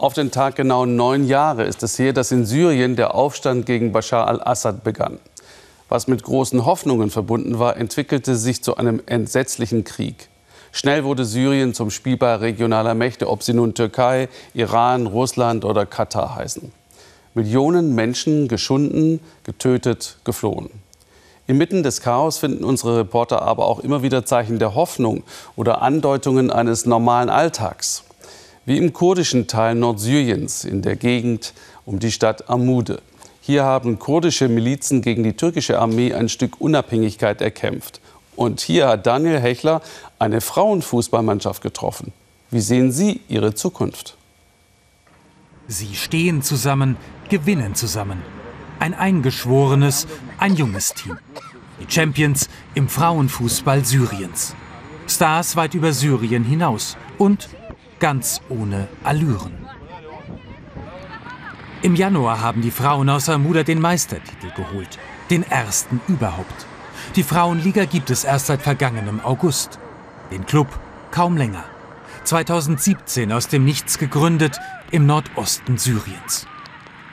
Auf den Tag genau neun Jahre ist es her, dass in Syrien der Aufstand gegen Bashar al-Assad begann. Was mit großen Hoffnungen verbunden war, entwickelte sich zu einem entsetzlichen Krieg. Schnell wurde Syrien zum Spielball regionaler Mächte, ob sie nun Türkei, Iran, Russland oder Katar heißen. Millionen Menschen geschunden, getötet, geflohen. Inmitten des Chaos finden unsere Reporter aber auch immer wieder Zeichen der Hoffnung oder Andeutungen eines normalen Alltags wie im kurdischen Teil Nordsyriens in der Gegend um die Stadt Amude. Hier haben kurdische Milizen gegen die türkische Armee ein Stück Unabhängigkeit erkämpft. Und hier hat Daniel Hechler eine Frauenfußballmannschaft getroffen. Wie sehen Sie Ihre Zukunft? Sie stehen zusammen, gewinnen zusammen. Ein eingeschworenes, ein junges Team. Die Champions im Frauenfußball Syriens. Stars weit über Syrien hinaus und ganz ohne Allüren. Im Januar haben die Frauen aus Amuda den Meistertitel geholt, den ersten überhaupt. Die Frauenliga gibt es erst seit vergangenem August. Den Club kaum länger. 2017 aus dem Nichts gegründet im Nordosten Syriens.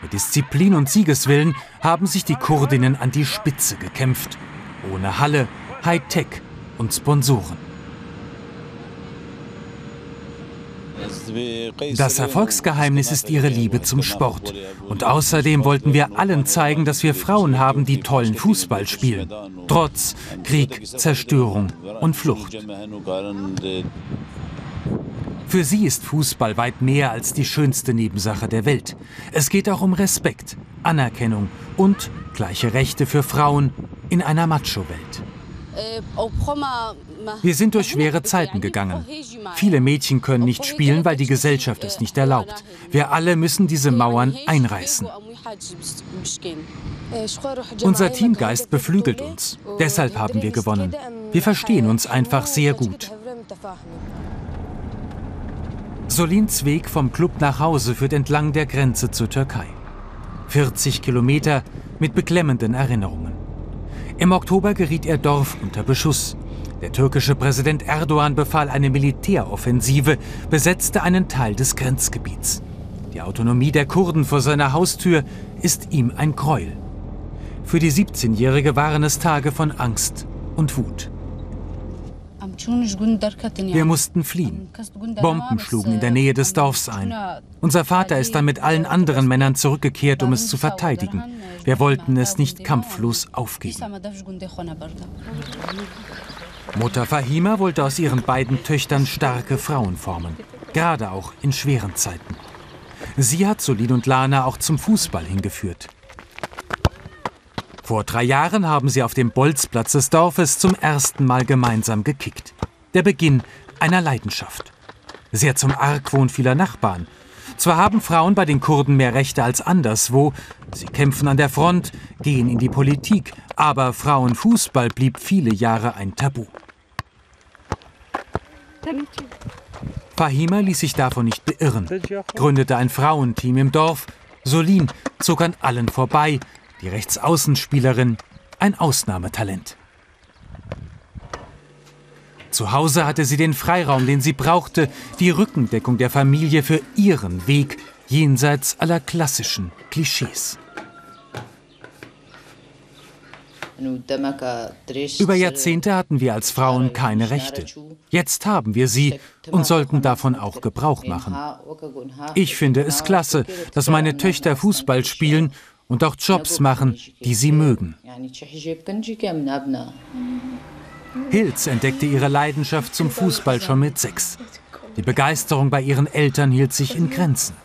Mit Disziplin und Siegeswillen haben sich die Kurdinnen an die Spitze gekämpft. Ohne Halle, Hightech und Sponsoren. Das Erfolgsgeheimnis ist ihre Liebe zum Sport. Und außerdem wollten wir allen zeigen, dass wir Frauen haben, die tollen Fußball spielen. Trotz Krieg, Zerstörung und Flucht. Für sie ist Fußball weit mehr als die schönste Nebensache der Welt. Es geht auch um Respekt, Anerkennung und gleiche Rechte für Frauen in einer Macho-Welt. Wir sind durch schwere Zeiten gegangen. Viele Mädchen können nicht spielen, weil die Gesellschaft es nicht erlaubt. Wir alle müssen diese Mauern einreißen. Unser Teamgeist beflügelt uns. Deshalb haben wir gewonnen. Wir verstehen uns einfach sehr gut. Solins Weg vom Club nach Hause führt entlang der Grenze zur Türkei. 40 Kilometer mit beklemmenden Erinnerungen. Im Oktober geriet ihr Dorf unter Beschuss. Der türkische Präsident Erdogan befahl eine Militäroffensive, besetzte einen Teil des Grenzgebiets. Die Autonomie der Kurden vor seiner Haustür ist ihm ein Gräuel. Für die 17-Jährige waren es Tage von Angst und Wut. Wir mussten fliehen. Bomben schlugen in der Nähe des Dorfs ein. Unser Vater ist dann mit allen anderen Männern zurückgekehrt, um es zu verteidigen. Wir wollten es nicht kampflos aufgeben. Mutter Fahima wollte aus ihren beiden Töchtern starke Frauen formen, gerade auch in schweren Zeiten. Sie hat Solin und Lana auch zum Fußball hingeführt. Vor drei Jahren haben sie auf dem Bolzplatz des Dorfes zum ersten Mal gemeinsam gekickt. Der Beginn einer Leidenschaft. Sehr zum Argwohn vieler Nachbarn. Zwar haben Frauen bei den Kurden mehr Rechte als anderswo, sie kämpfen an der Front, gehen in die Politik, aber Frauenfußball blieb viele Jahre ein Tabu. Fahima ließ sich davon nicht beirren, gründete ein Frauenteam im Dorf. Solin zog an allen vorbei, die Rechtsaußenspielerin, ein Ausnahmetalent. Zu Hause hatte sie den Freiraum, den sie brauchte, die Rückendeckung der Familie für ihren Weg jenseits aller klassischen Klischees. Über Jahrzehnte hatten wir als Frauen keine Rechte. Jetzt haben wir sie und sollten davon auch Gebrauch machen. Ich finde es klasse, dass meine Töchter Fußball spielen und auch Jobs machen, die sie mögen. Hilz entdeckte ihre Leidenschaft zum Fußball schon mit sechs. Die Begeisterung bei ihren Eltern hielt sich in Grenzen.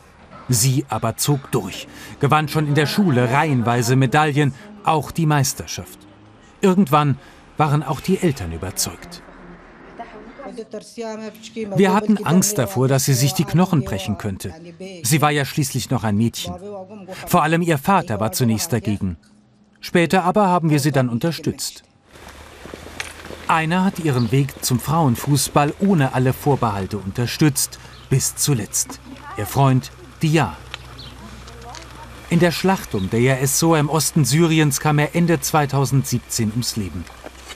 Sie aber zog durch, gewann schon in der Schule reihenweise Medaillen, auch die Meisterschaft. Irgendwann waren auch die Eltern überzeugt. Wir hatten Angst davor, dass sie sich die Knochen brechen könnte. Sie war ja schließlich noch ein Mädchen. Vor allem ihr Vater war zunächst dagegen. Später aber haben wir sie dann unterstützt. Einer hat ihren Weg zum Frauenfußball ohne alle Vorbehalte unterstützt, bis zuletzt. Ihr Freund Dia. In der Schlacht um Deir es-Sor im Osten Syriens kam er Ende 2017 ums Leben.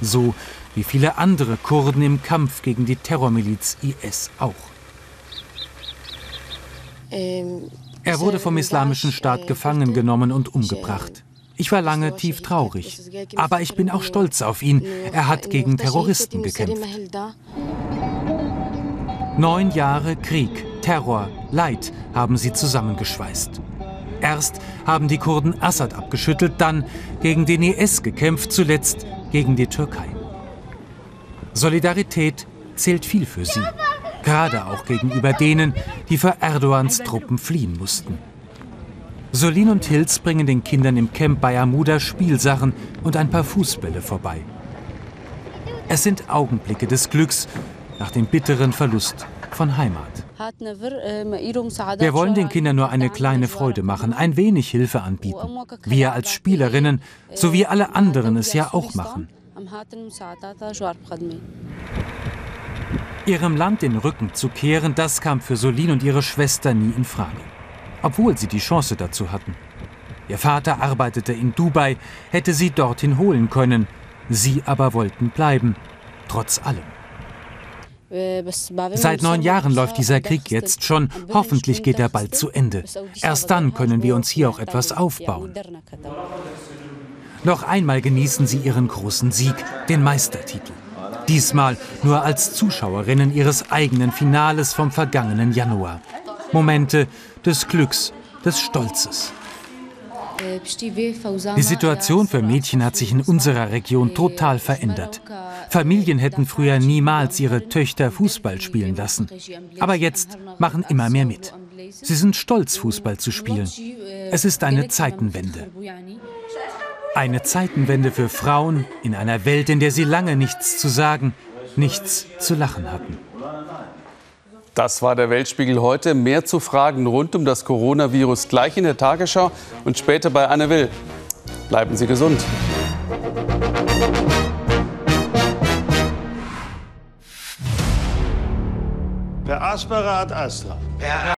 So wie viele andere Kurden im Kampf gegen die Terrormiliz IS auch. Er wurde vom Islamischen Staat gefangen genommen und umgebracht. Ich war lange tief traurig. Aber ich bin auch stolz auf ihn. Er hat gegen Terroristen gekämpft. Neun Jahre Krieg, Terror, Leid haben sie zusammengeschweißt. Erst haben die Kurden Assad abgeschüttelt, dann gegen den IS gekämpft, zuletzt gegen die Türkei. Solidarität zählt viel für sie, gerade auch gegenüber denen, die vor Erdogans Truppen fliehen mussten. Solin und Hilz bringen den Kindern im Camp bei Amuda Spielsachen und ein paar Fußbälle vorbei. Es sind Augenblicke des Glücks nach dem bitteren Verlust von Heimat. Wir wollen den Kindern nur eine kleine Freude machen, ein wenig Hilfe anbieten. Wir als Spielerinnen, so wie alle anderen es ja auch machen. Ihrem Land den Rücken zu kehren, das kam für Solin und ihre Schwester nie in Frage obwohl sie die Chance dazu hatten. Ihr Vater arbeitete in Dubai, hätte sie dorthin holen können. Sie aber wollten bleiben, trotz allem. Seit neun Jahren läuft dieser Krieg jetzt schon. Hoffentlich geht er bald zu Ende. Erst dann können wir uns hier auch etwas aufbauen. Noch einmal genießen sie ihren großen Sieg, den Meistertitel. Diesmal nur als Zuschauerinnen ihres eigenen Finales vom vergangenen Januar. Momente des Glücks, des Stolzes. Die Situation für Mädchen hat sich in unserer Region total verändert. Familien hätten früher niemals ihre Töchter Fußball spielen lassen. Aber jetzt machen immer mehr mit. Sie sind stolz, Fußball zu spielen. Es ist eine Zeitenwende. Eine Zeitenwende für Frauen in einer Welt, in der sie lange nichts zu sagen, nichts zu lachen hatten. Das war der Weltspiegel heute. Mehr zu Fragen rund um das Coronavirus gleich in der Tagesschau und später bei Anne Will. Bleiben Sie gesund. Per aspera ad astra. Per